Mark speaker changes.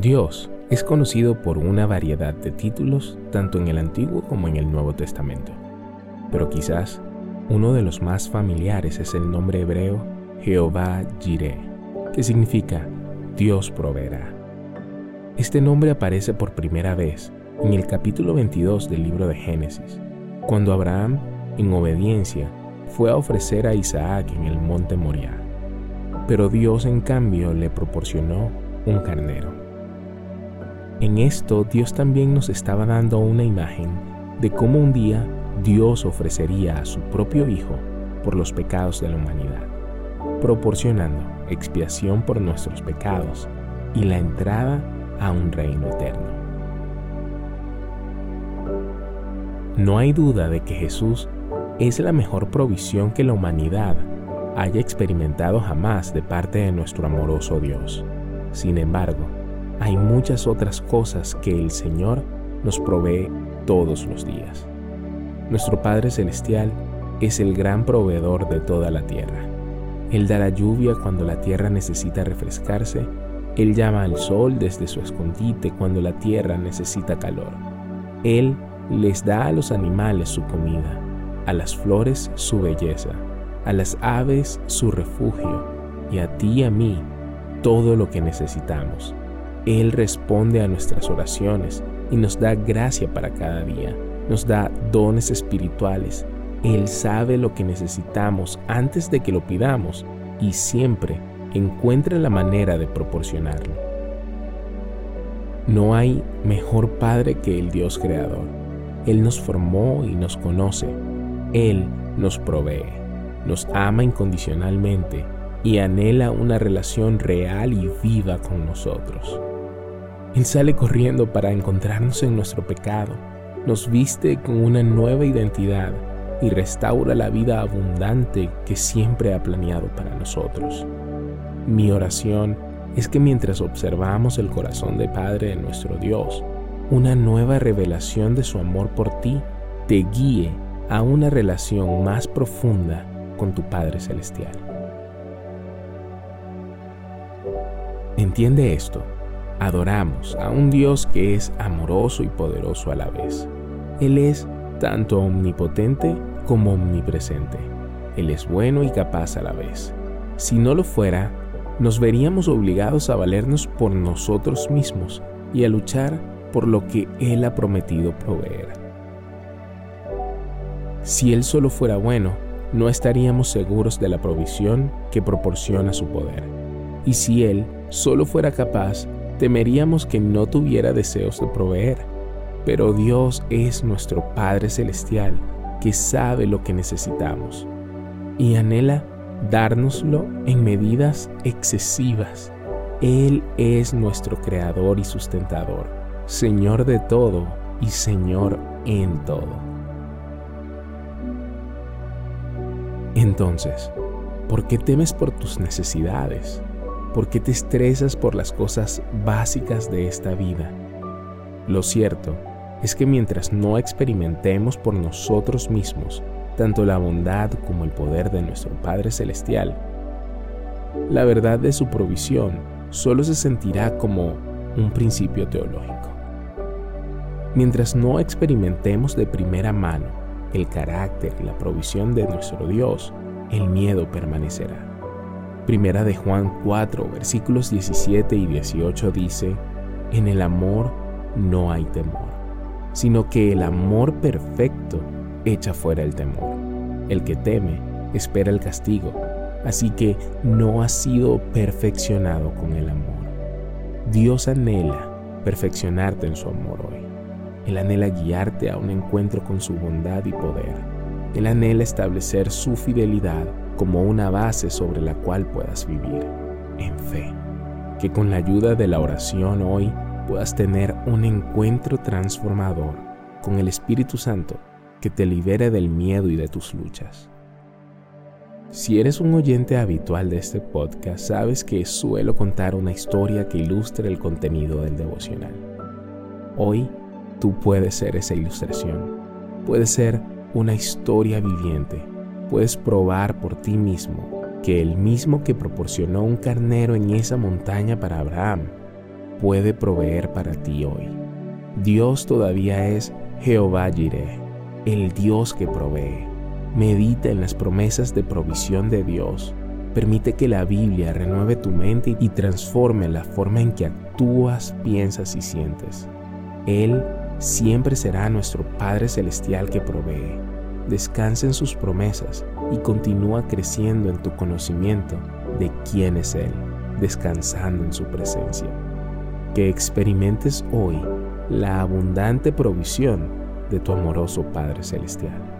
Speaker 1: Dios es conocido por una variedad de títulos tanto en el Antiguo como en el Nuevo Testamento, pero quizás uno de los más familiares es el nombre hebreo Jehová Jireh, que significa Dios proveerá. Este nombre aparece por primera vez en el capítulo 22 del libro de Génesis, cuando Abraham, en obediencia, fue a ofrecer a Isaac en el monte Moriah. Pero Dios en cambio le proporcionó un carnero. En esto Dios también nos estaba dando una imagen de cómo un día Dios ofrecería a su propio Hijo por los pecados de la humanidad, proporcionando expiación por nuestros pecados y la entrada a un reino eterno. No hay duda de que Jesús es la mejor provisión que la humanidad haya experimentado jamás de parte de nuestro amoroso Dios. Sin embargo, hay muchas otras cosas que el Señor nos provee todos los días. Nuestro Padre Celestial es el gran proveedor de toda la tierra. Él da la lluvia cuando la tierra necesita refrescarse. Él llama al sol desde su escondite cuando la tierra necesita calor. Él les da a los animales su comida, a las flores su belleza, a las aves su refugio y a ti y a mí todo lo que necesitamos. Él responde a nuestras oraciones y nos da gracia para cada día, nos da dones espirituales. Él sabe lo que necesitamos antes de que lo pidamos y siempre encuentra la manera de proporcionarlo. No hay mejor Padre que el Dios Creador. Él nos formó y nos conoce. Él nos provee, nos ama incondicionalmente y anhela una relación real y viva con nosotros. Él sale corriendo para encontrarnos en nuestro pecado, nos viste con una nueva identidad y restaura la vida abundante que siempre ha planeado para nosotros. Mi oración es que mientras observamos el corazón de Padre de nuestro Dios, una nueva revelación de su amor por ti te guíe a una relación más profunda con tu Padre Celestial. Entiende esto adoramos a un Dios que es amoroso y poderoso a la vez. Él es tanto omnipotente como omnipresente. Él es bueno y capaz a la vez. Si no lo fuera, nos veríamos obligados a valernos por nosotros mismos y a luchar por lo que Él ha prometido proveer. Si Él solo fuera bueno, no estaríamos seguros de la provisión que proporciona su poder. Y si Él solo fuera capaz temeríamos que no tuviera deseos de proveer, pero Dios es nuestro Padre Celestial que sabe lo que necesitamos y anhela dárnoslo en medidas excesivas. Él es nuestro Creador y sustentador, Señor de todo y Señor en todo. Entonces, ¿por qué temes por tus necesidades? ¿Por qué te estresas por las cosas básicas de esta vida? Lo cierto es que mientras no experimentemos por nosotros mismos tanto la bondad como el poder de nuestro Padre Celestial, la verdad de su provisión solo se sentirá como un principio teológico. Mientras no experimentemos de primera mano el carácter la provisión de nuestro Dios, el miedo permanecerá. Primera de Juan 4, versículos 17 y 18 dice, en el amor no hay temor, sino que el amor perfecto echa fuera el temor. El que teme espera el castigo, así que no ha sido perfeccionado con el amor. Dios anhela perfeccionarte en su amor hoy. Él anhela guiarte a un encuentro con su bondad y poder. Él anhela establecer su fidelidad como una base sobre la cual puedas vivir en fe. Que con la ayuda de la oración hoy puedas tener un encuentro transformador con el Espíritu Santo que te libere del miedo y de tus luchas. Si eres un oyente habitual de este podcast, sabes que suelo contar una historia que ilustre el contenido del devocional. Hoy tú puedes ser esa ilustración. Puedes ser una historia viviente puedes probar por ti mismo que el mismo que proporcionó un carnero en esa montaña para Abraham, puede proveer para ti hoy. Dios todavía es Jehová Jireh, el Dios que provee. Medita en las promesas de provisión de Dios. Permite que la Biblia renueve tu mente y transforme la forma en que actúas, piensas y sientes. Él siempre será nuestro Padre Celestial que provee. Descansa en sus promesas y continúa creciendo en tu conocimiento de quién es Él, descansando en su presencia. Que experimentes hoy la abundante provisión de tu amoroso Padre Celestial.